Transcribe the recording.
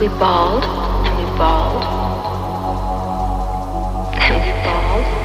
We bawled, and we bawled, and we bawled.